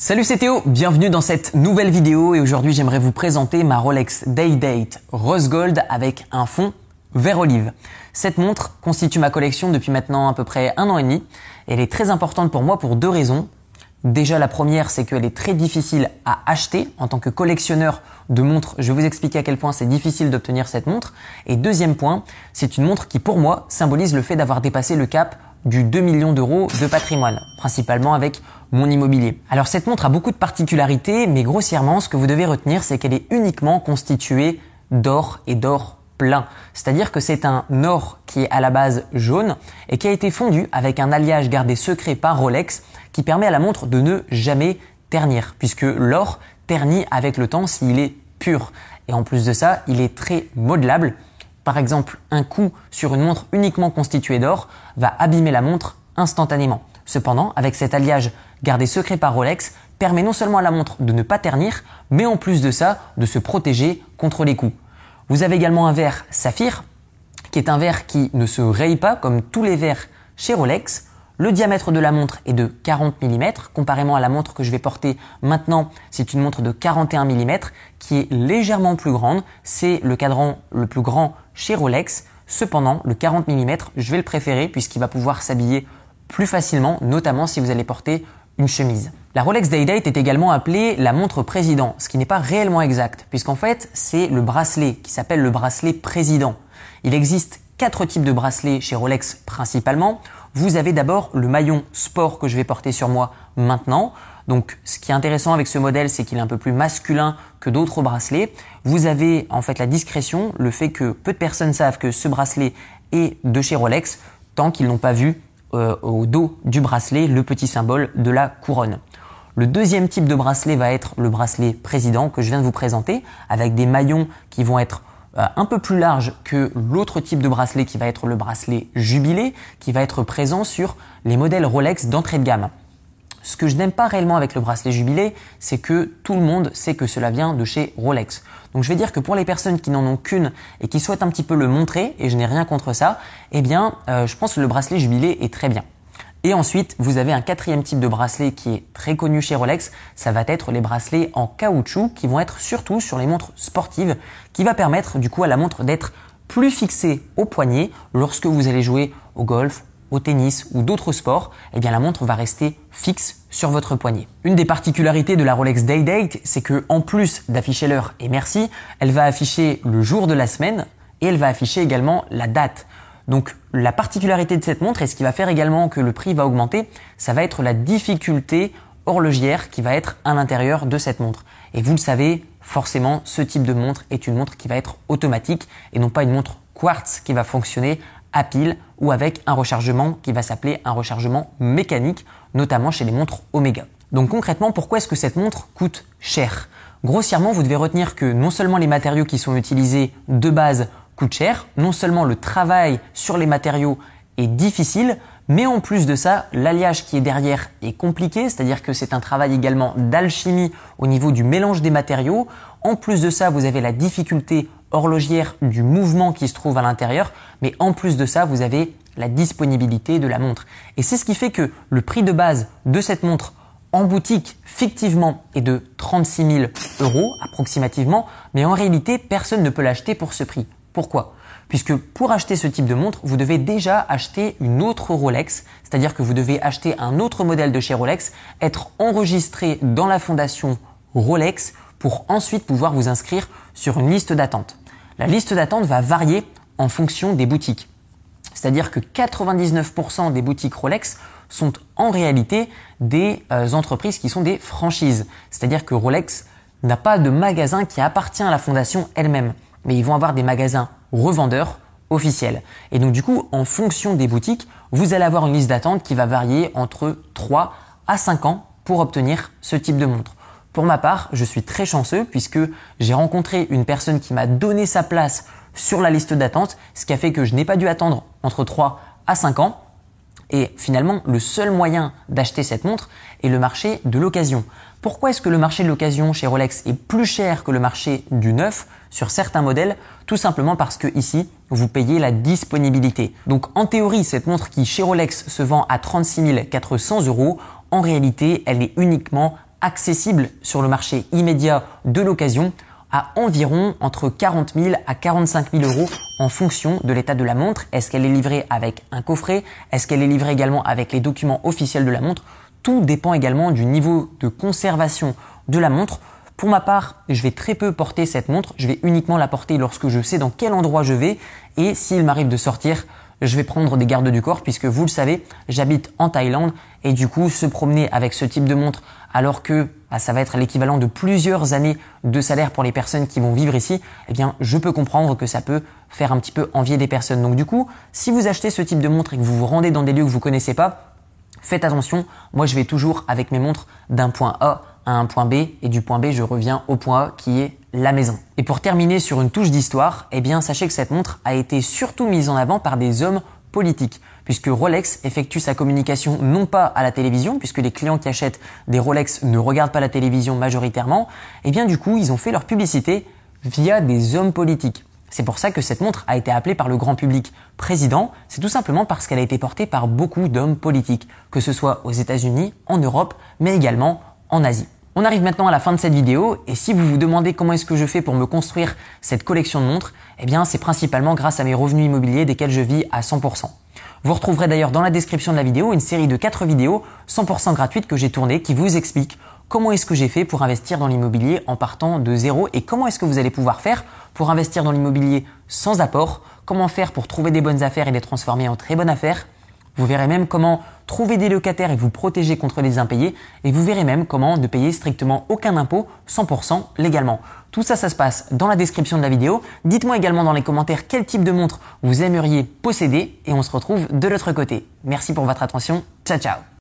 Salut c'est Théo, bienvenue dans cette nouvelle vidéo et aujourd'hui j'aimerais vous présenter ma Rolex Day Date Rose Gold avec un fond vert olive. Cette montre constitue ma collection depuis maintenant à peu près un an et demi. Elle est très importante pour moi pour deux raisons. Déjà la première c'est qu'elle est très difficile à acheter en tant que collectionneur de montres. Je vais vous expliquer à quel point c'est difficile d'obtenir cette montre. Et deuxième point, c'est une montre qui pour moi symbolise le fait d'avoir dépassé le cap du 2 millions d'euros de patrimoine, principalement avec mon immobilier. Alors cette montre a beaucoup de particularités, mais grossièrement, ce que vous devez retenir, c'est qu'elle est uniquement constituée d'or et d'or plein. C'est-à-dire que c'est un or qui est à la base jaune et qui a été fondu avec un alliage gardé secret par Rolex qui permet à la montre de ne jamais ternir, puisque l'or ternit avec le temps s'il est pur. Et en plus de ça, il est très modelable par exemple, un coup sur une montre uniquement constituée d'or va abîmer la montre instantanément. Cependant, avec cet alliage gardé secret par Rolex, permet non seulement à la montre de ne pas ternir, mais en plus de ça, de se protéger contre les coups. Vous avez également un verre saphir, qui est un verre qui ne se raye pas comme tous les verres chez Rolex, le diamètre de la montre est de 40 mm, comparément à la montre que je vais porter maintenant, c'est une montre de 41 mm qui est légèrement plus grande. C'est le cadran le plus grand chez Rolex. Cependant, le 40 mm, je vais le préférer puisqu'il va pouvoir s'habiller plus facilement, notamment si vous allez porter une chemise. La Rolex Day Date est également appelée la montre président, ce qui n'est pas réellement exact, puisqu'en fait, c'est le bracelet qui s'appelle le bracelet président. Il existe quatre types de bracelets chez Rolex principalement. Vous avez d'abord le maillon sport que je vais porter sur moi maintenant. Donc ce qui est intéressant avec ce modèle, c'est qu'il est un peu plus masculin que d'autres bracelets. Vous avez en fait la discrétion, le fait que peu de personnes savent que ce bracelet est de chez Rolex tant qu'ils n'ont pas vu euh, au dos du bracelet le petit symbole de la couronne. Le deuxième type de bracelet va être le bracelet président que je viens de vous présenter avec des maillons qui vont être un peu plus large que l'autre type de bracelet qui va être le bracelet jubilé, qui va être présent sur les modèles Rolex d'entrée de gamme. Ce que je n'aime pas réellement avec le bracelet jubilé, c'est que tout le monde sait que cela vient de chez Rolex. Donc je vais dire que pour les personnes qui n'en ont qu'une et qui souhaitent un petit peu le montrer, et je n'ai rien contre ça, eh bien euh, je pense que le bracelet jubilé est très bien. Et ensuite, vous avez un quatrième type de bracelet qui est très connu chez Rolex. Ça va être les bracelets en caoutchouc qui vont être surtout sur les montres sportives, qui va permettre du coup à la montre d'être plus fixée au poignet lorsque vous allez jouer au golf, au tennis ou d'autres sports, eh bien la montre va rester fixe sur votre poignet. Une des particularités de la Rolex Day Date, c'est que en plus d'afficher l'heure et merci, elle va afficher le jour de la semaine et elle va afficher également la date. Donc la particularité de cette montre et ce qui va faire également que le prix va augmenter, ça va être la difficulté horlogère qui va être à l'intérieur de cette montre. Et vous le savez, forcément, ce type de montre est une montre qui va être automatique et non pas une montre quartz qui va fonctionner à pile ou avec un rechargement qui va s'appeler un rechargement mécanique, notamment chez les montres Omega. Donc concrètement, pourquoi est-ce que cette montre coûte cher? Grossièrement, vous devez retenir que non seulement les matériaux qui sont utilisés de base coûte cher. Non seulement le travail sur les matériaux est difficile, mais en plus de ça, l'alliage qui est derrière est compliqué, c'est-à-dire que c'est un travail également d'alchimie au niveau du mélange des matériaux. En plus de ça, vous avez la difficulté horlogière du mouvement qui se trouve à l'intérieur, mais en plus de ça, vous avez la disponibilité de la montre. Et c'est ce qui fait que le prix de base de cette montre en boutique fictivement est de 36 000 euros approximativement, mais en réalité, personne ne peut l'acheter pour ce prix. Pourquoi? Puisque pour acheter ce type de montre, vous devez déjà acheter une autre Rolex, c'est-à-dire que vous devez acheter un autre modèle de chez Rolex, être enregistré dans la fondation Rolex pour ensuite pouvoir vous inscrire sur une liste d'attente. La liste d'attente va varier en fonction des boutiques. C'est-à-dire que 99% des boutiques Rolex sont en réalité des euh, entreprises qui sont des franchises. C'est-à-dire que Rolex n'a pas de magasin qui appartient à la fondation elle-même mais ils vont avoir des magasins revendeurs officiels. Et donc du coup, en fonction des boutiques, vous allez avoir une liste d'attente qui va varier entre 3 à 5 ans pour obtenir ce type de montre. Pour ma part, je suis très chanceux puisque j'ai rencontré une personne qui m'a donné sa place sur la liste d'attente, ce qui a fait que je n'ai pas dû attendre entre 3 à 5 ans. Et finalement, le seul moyen d'acheter cette montre est le marché de l'occasion. Pourquoi est-ce que le marché de l'occasion chez Rolex est plus cher que le marché du neuf sur certains modèles? Tout simplement parce que ici, vous payez la disponibilité. Donc en théorie, cette montre qui chez Rolex se vend à 36 400 euros, en réalité, elle est uniquement accessible sur le marché immédiat de l'occasion à environ entre 40 000 à 45 000 euros en fonction de l'état de la montre. Est-ce qu'elle est livrée avec un coffret? Est-ce qu'elle est livrée également avec les documents officiels de la montre? Tout dépend également du niveau de conservation de la montre. Pour ma part, je vais très peu porter cette montre. Je vais uniquement la porter lorsque je sais dans quel endroit je vais et s'il m'arrive de sortir, je vais prendre des gardes du corps puisque vous le savez, j'habite en Thaïlande et du coup se promener avec ce type de montre alors que bah, ça va être l'équivalent de plusieurs années de salaire pour les personnes qui vont vivre ici, eh bien je peux comprendre que ça peut faire un petit peu envier des personnes. Donc du coup, si vous achetez ce type de montre et que vous vous rendez dans des lieux que vous connaissez pas, faites attention. Moi, je vais toujours avec mes montres d'un point A à un point B et du point B, je reviens au point A qui est la maison. Et pour terminer sur une touche d'histoire, eh bien sachez que cette montre a été surtout mise en avant par des hommes politiques puisque Rolex effectue sa communication non pas à la télévision, puisque les clients qui achètent des Rolex ne regardent pas la télévision majoritairement, et eh bien du coup ils ont fait leur publicité via des hommes politiques. C'est pour ça que cette montre a été appelée par le grand public président, c'est tout simplement parce qu'elle a été portée par beaucoup d'hommes politiques, que ce soit aux États-Unis, en Europe, mais également en Asie. On arrive maintenant à la fin de cette vidéo et si vous vous demandez comment est-ce que je fais pour me construire cette collection de montres, eh bien c'est principalement grâce à mes revenus immobiliers desquels je vis à 100%. Vous retrouverez d'ailleurs dans la description de la vidéo une série de 4 vidéos 100% gratuites que j'ai tournées qui vous expliquent comment est-ce que j'ai fait pour investir dans l'immobilier en partant de zéro et comment est-ce que vous allez pouvoir faire pour investir dans l'immobilier sans apport, comment faire pour trouver des bonnes affaires et les transformer en très bonnes affaires, vous verrez même comment trouver des locataires et vous protéger contre les impayés. Et vous verrez même comment ne payer strictement aucun impôt 100% légalement. Tout ça, ça se passe dans la description de la vidéo. Dites-moi également dans les commentaires quel type de montre vous aimeriez posséder et on se retrouve de l'autre côté. Merci pour votre attention. Ciao ciao